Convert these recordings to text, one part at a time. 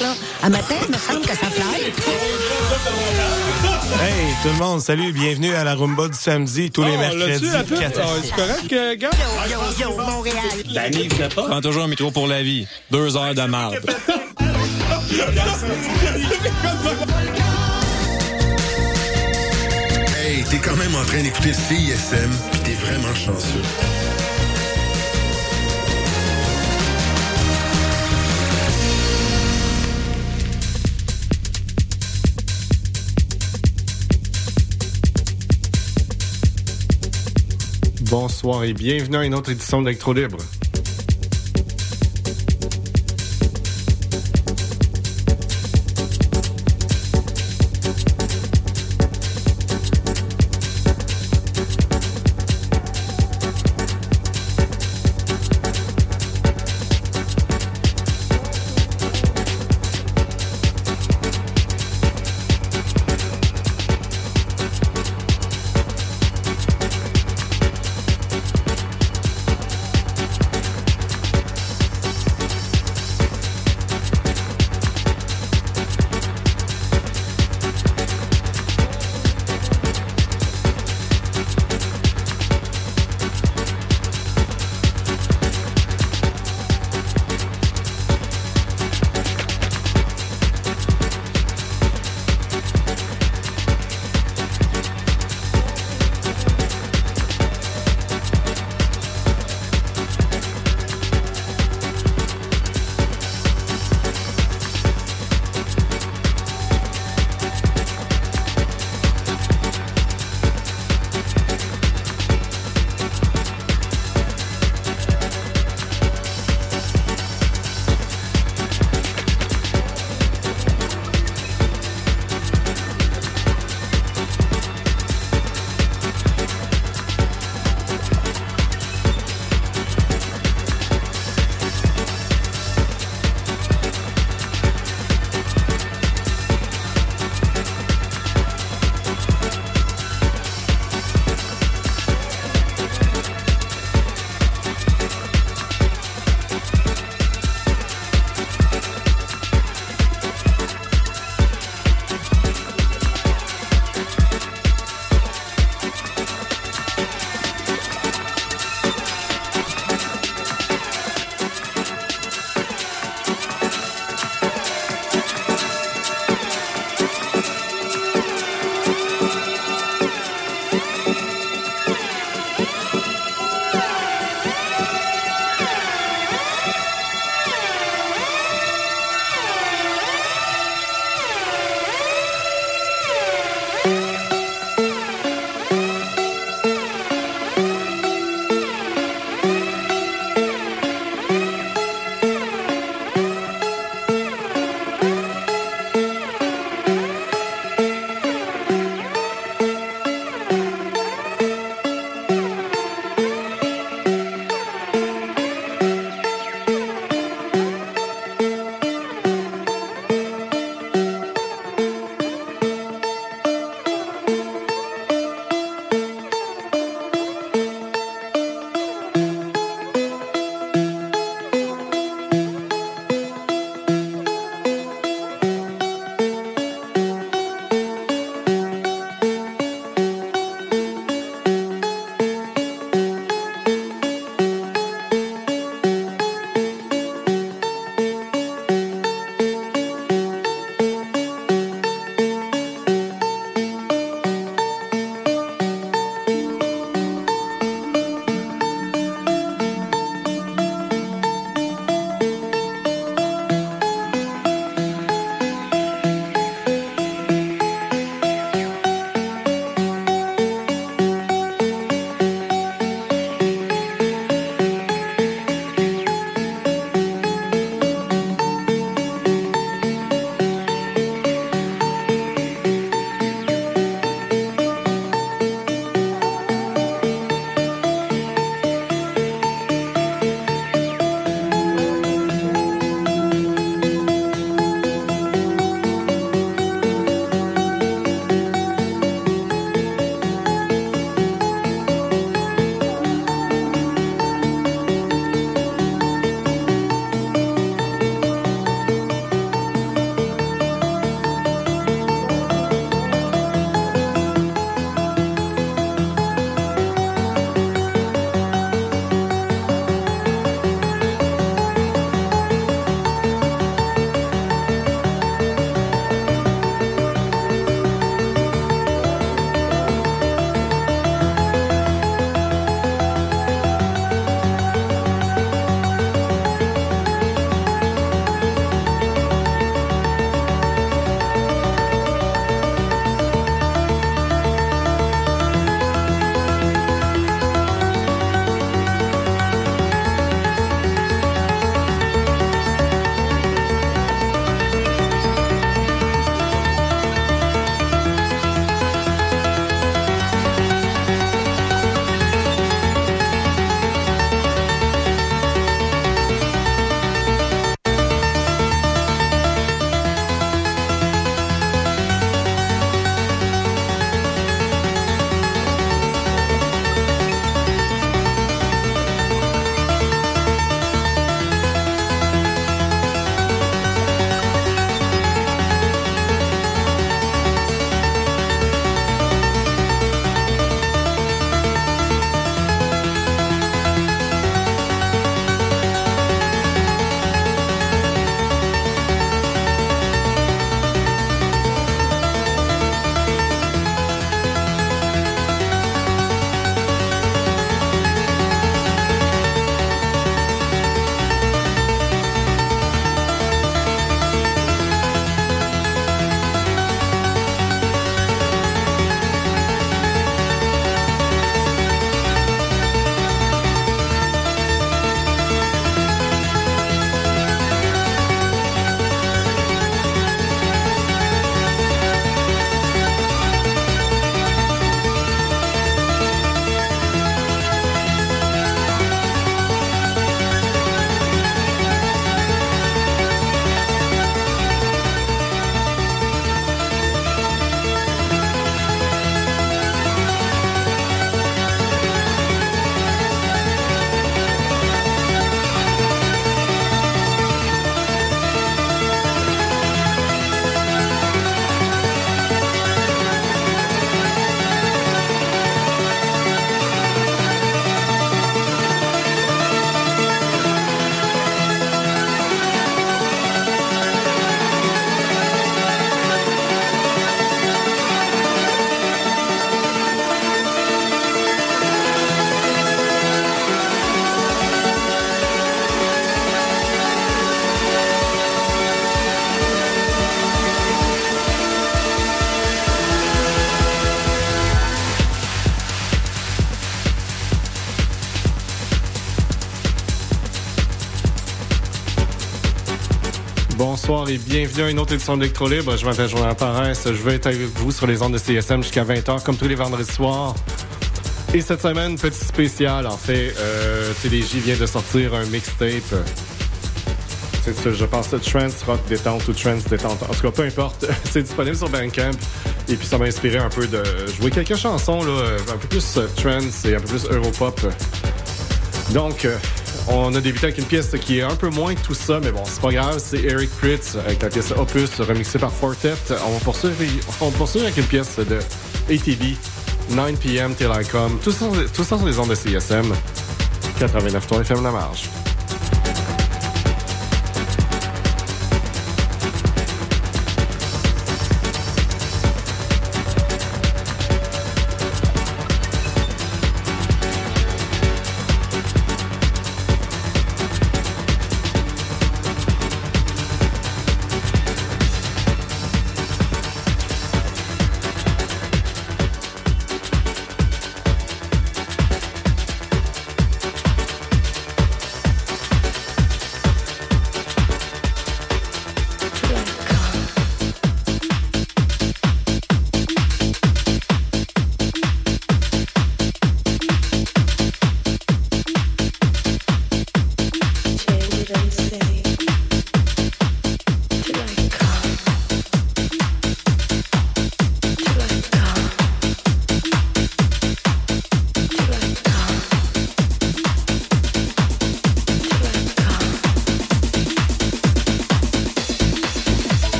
là. À matin, il me semble que ça fly. Hey, tout le monde, salut, bienvenue à la Rumba du samedi, tous les Oh, mercredis. 4 à Ah, C'est correct, euh, gars? Yo, yo, yo, Montréal. Prends toujours un métro pour la vie. Deux heures de marde. Hey, t'es quand même en train d'écouter CISM, pis t'es vraiment chanceux. Bonsoir et bienvenue à une autre édition d'Electro Libre. Bienvenue à une autre édition d'Electro Libre. Je m'appelle Jonathan Paresse. Je vais être avec vous sur les ondes de CSM jusqu'à 20h, comme tous les vendredis soirs. Et cette semaine, petit spécial, en fait, euh, TDJ vient de sortir un mixtape. C'est ça, je pense Trance Rock Détente ou Trance Détente. En tout cas, peu importe. C'est disponible sur Bandcamp. Et puis, ça m'a inspiré un peu de jouer quelques chansons, là, un peu plus euh, trance et un peu plus Europop. Donc, euh, on a débuté avec une pièce qui est un peu moins que tout ça, mais bon, c'est pas grave. C'est Eric Pritz avec la pièce Opus remixée par Fortet. On va poursuivre, on poursuit avec une pièce de ATV, 9 p.m. Till I Come. Tout ça, tout ça sur les ondes de CSM. 89.3 FM La Marge.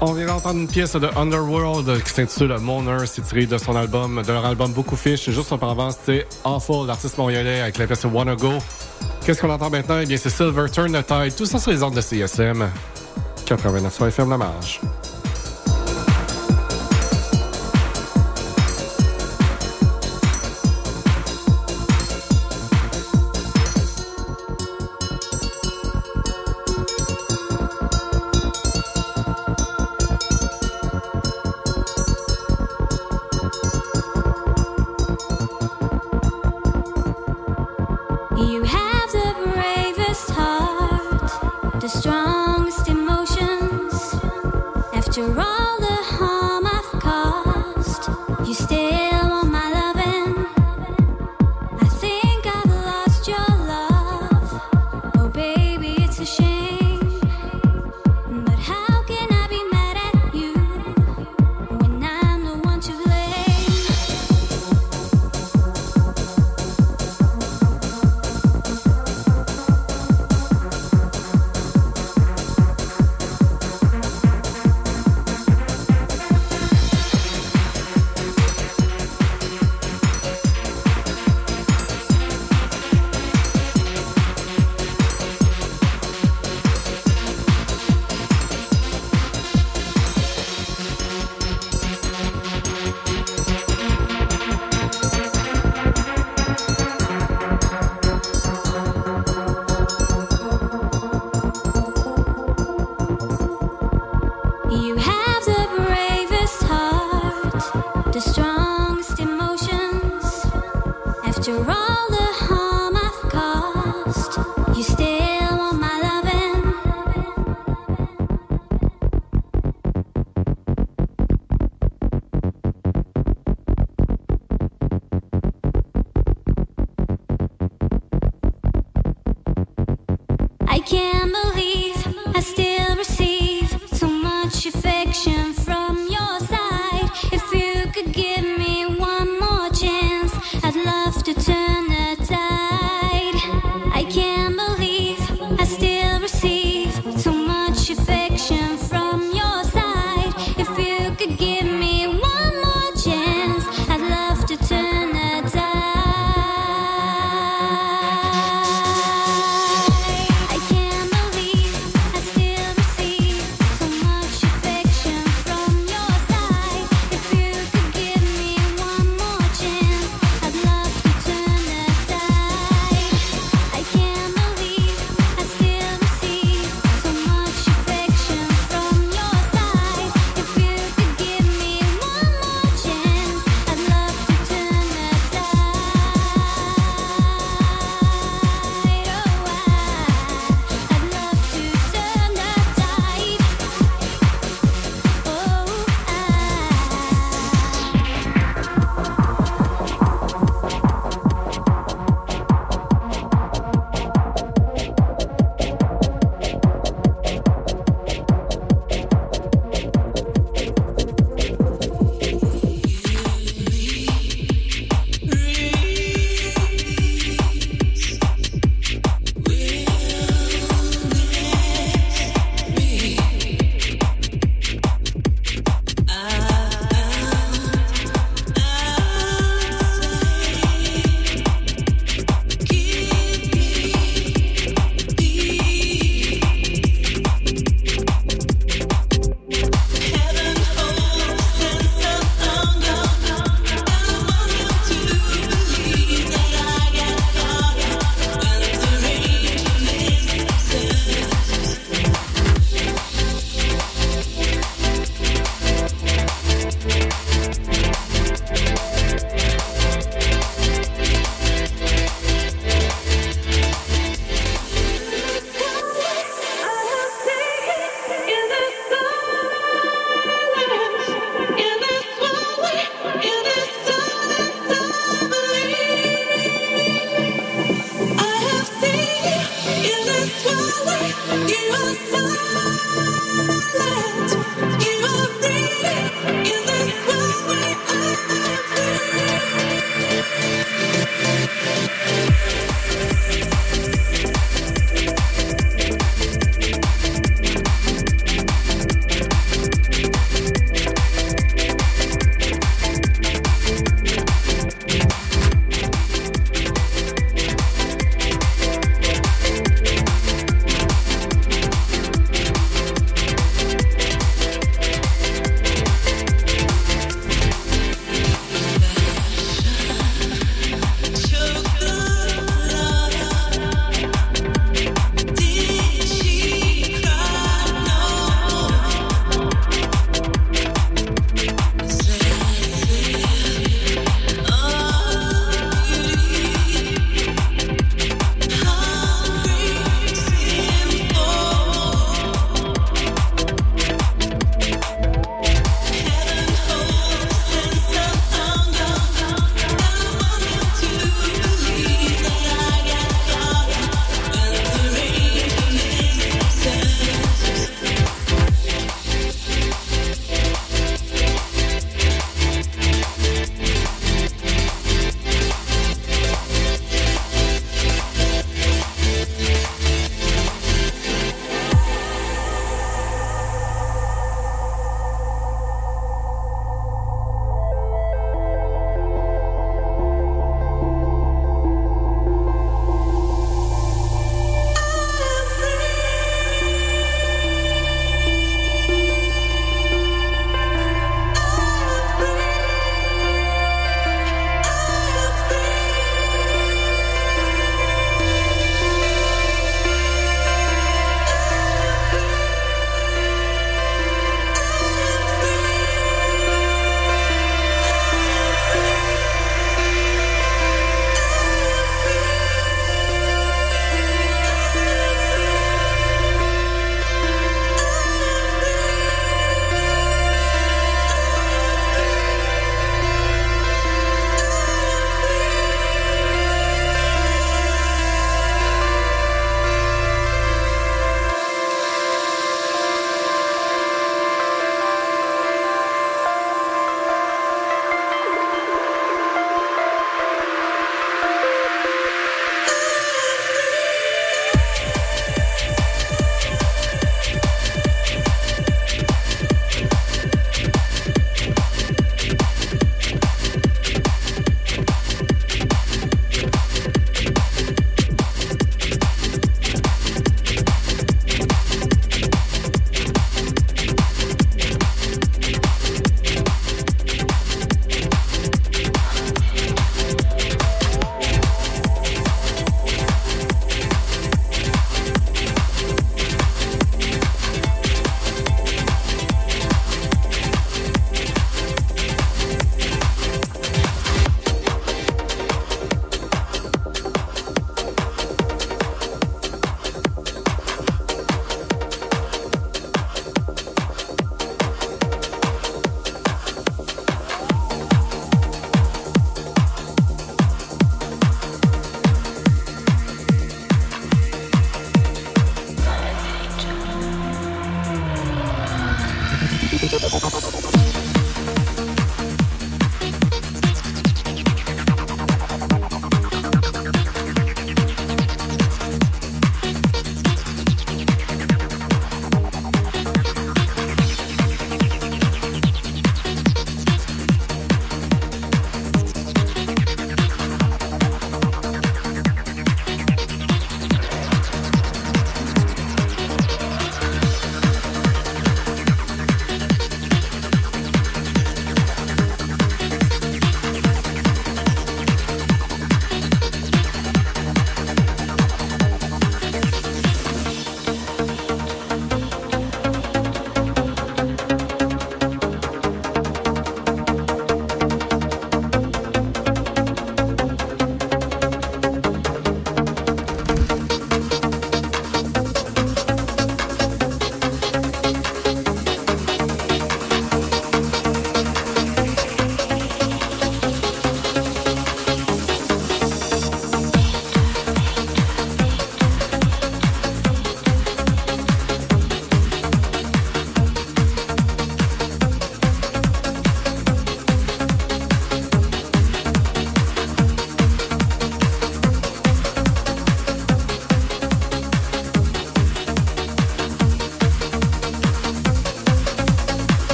Une pièce de Underworld qui s'intitule Moner. C'est tiré de son album, de leur album Beaucoup Fish. Juste auparavant, c'était Awful, l'artiste montréalais avec la pièce Wanna Go. Qu'est-ce qu'on entend maintenant? Eh bien, c'est Silver Turn the Tide. Tout ça sur les ordres de CSM. 89 FM La Marge. you're all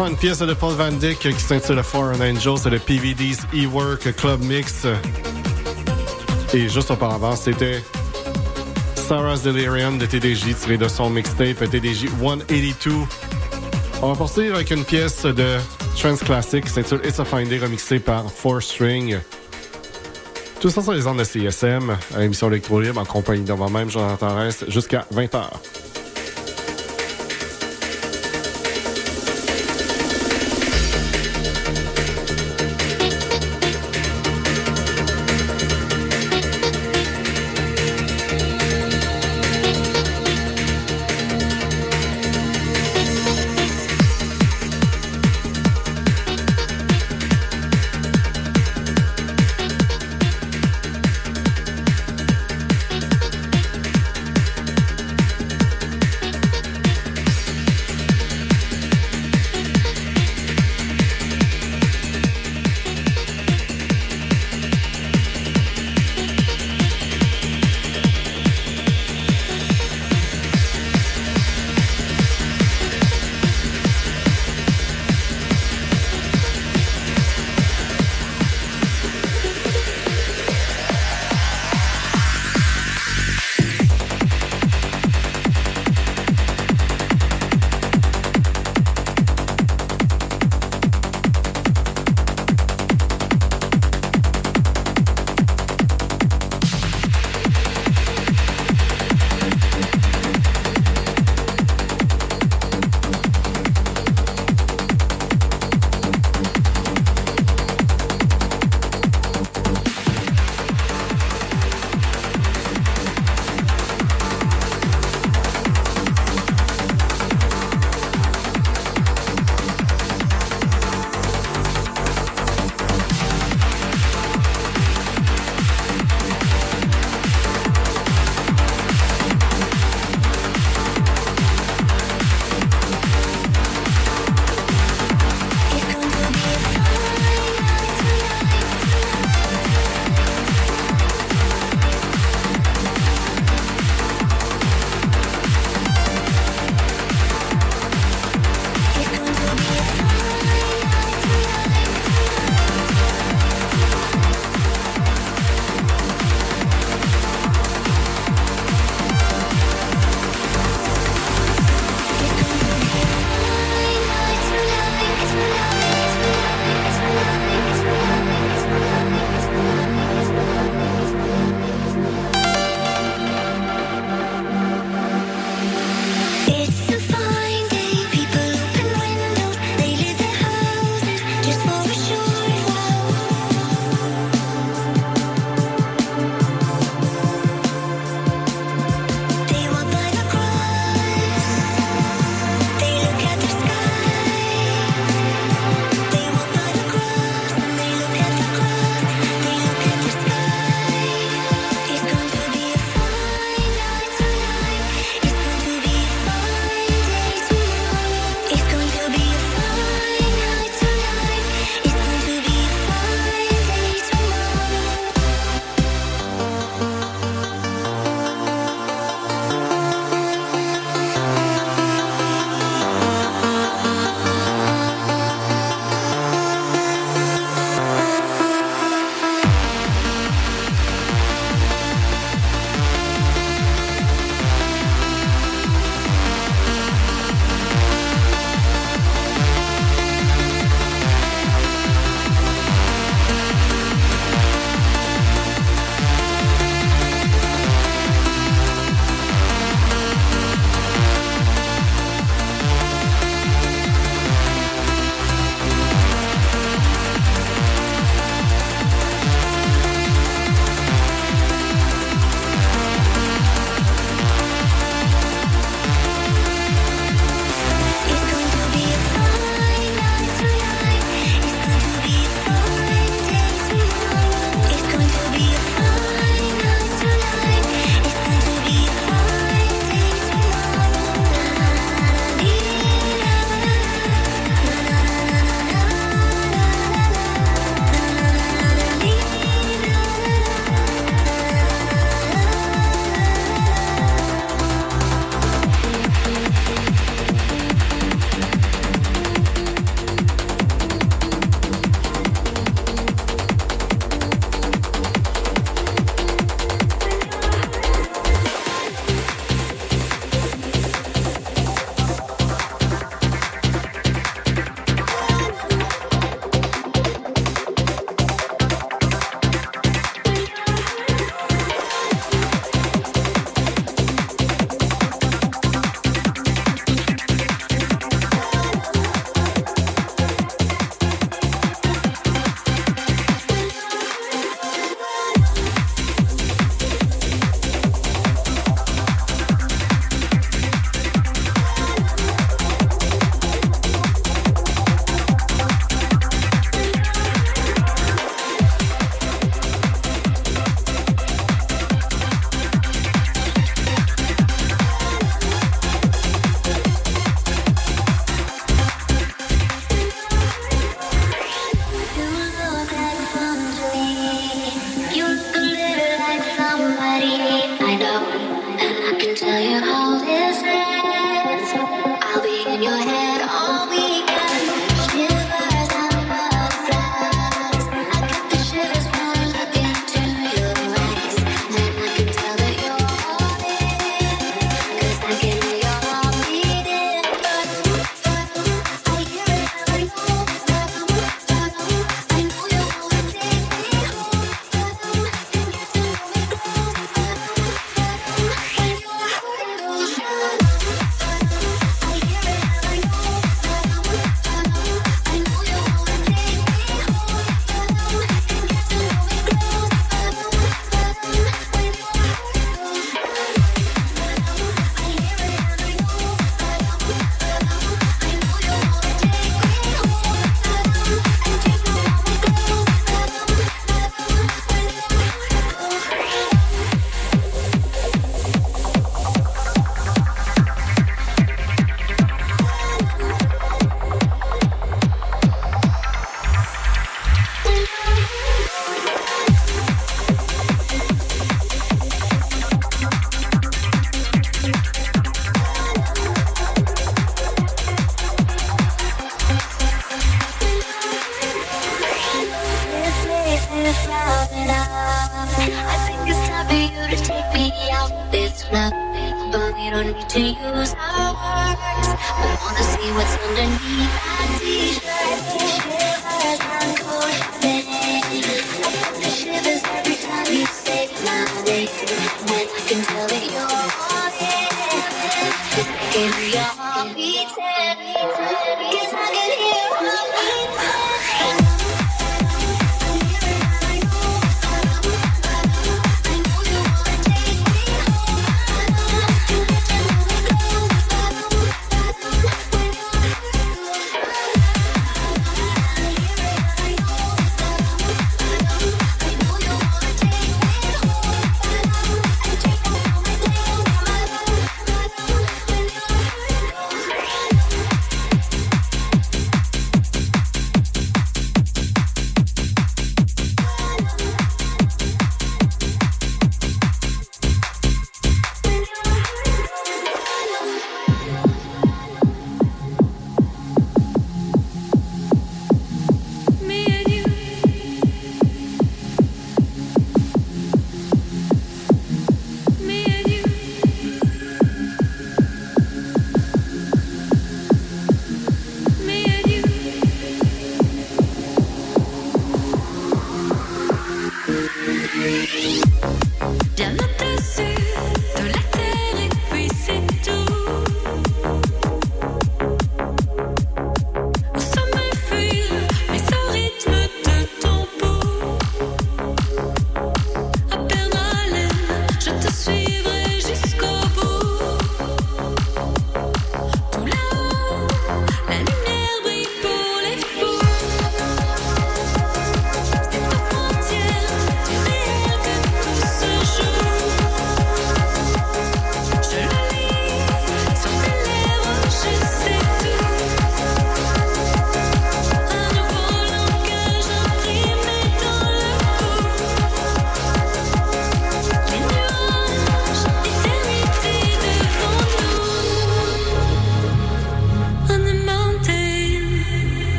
une pièce de Paul Van Dyck qui s'intitule Foreign Angel, c'est le PVD's E-Work Club Mix. Et juste auparavant, c'était Sarah's Delirium de TDJ tiré de son mixtape TDJ 182. On va poursuivre avec une pièce de trance classique qui s'intitule It's a Fine Day remixée par Four String. Tout ça sur les ondes de CSM, à l'émission Electro Libre en compagnie de moi-même, Jonathan Rest, jusqu'à 20h.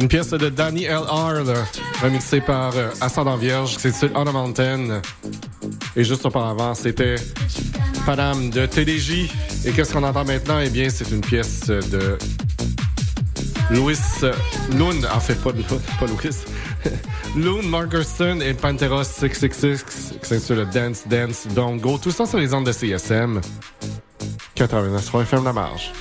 Une pièce de Danny L.R., remixée par euh, Ascendant Vierge, qui s'intitule On a Mountain. Et juste auparavant, c'était Paname de TDJ. Et qu'est-ce qu'on entend maintenant? Eh bien, c'est une pièce de Louis euh, Loon, en fait, pas, Louis, Loon, Markerson et Pantera 666, qui s'intitule Dance, Dance, Don't Go. Tout ça sur les ondes de CSM. 89 FM La Marge.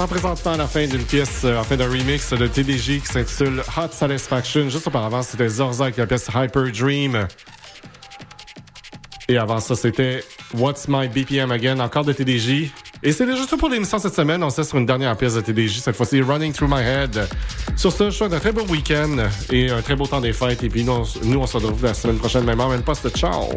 On entend présentement la fin d'une pièce, euh, en fait d'un remix de TDJ qui s'intitule Hot Satisfaction. Juste auparavant, c'était Zorza avec la pièce Hyper Dream. Et avant ça, c'était What's My BPM Again, encore de TDJ. Et c'est déjà tout pour l'émission cette semaine. On se sur une dernière pièce de TDJ, cette fois-ci Running Through My Head. Sur ce, je souhaite un très beau week-end et un très beau temps des fêtes. Et puis nous, on, nous, on se retrouve la semaine prochaine, même heure, même poste. Ciao!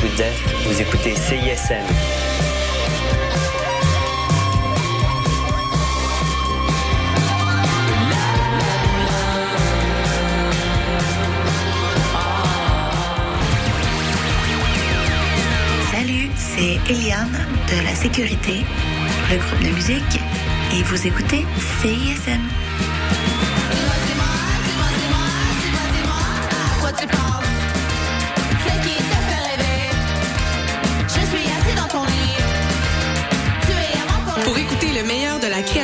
Vous écoutez CISM. Salut, c'est Eliane de la Sécurité, le groupe de musique, et vous écoutez CISM.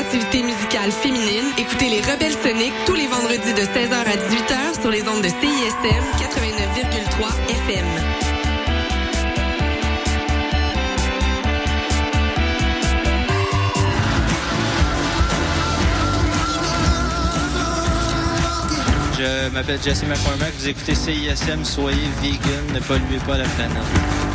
activités musicales féminines, écoutez les Rebelles Soniques tous les vendredis de 16h à 18h sur les ondes de CISM 89,3 FM. Je m'appelle Jesse McCormack, vous écoutez CISM, soyez vegan, ne polluez pas la planète.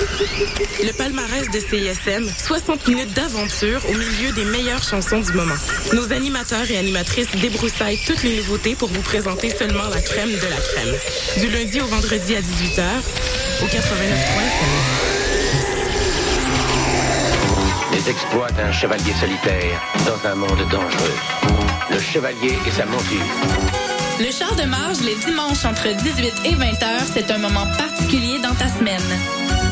Le palmarès de CISM, 60 minutes d'aventure au milieu des meilleures chansons du moment. Nos animateurs et animatrices débroussaillent toutes les nouveautés pour vous présenter seulement la crème de la crème. Du lundi au vendredi à 18h, au 89.3 Les exploits d'un chevalier solitaire dans un monde dangereux. Le chevalier et sa monture. Le char de marge les dimanches entre 18 et 20 heures, c'est un moment particulier dans ta semaine.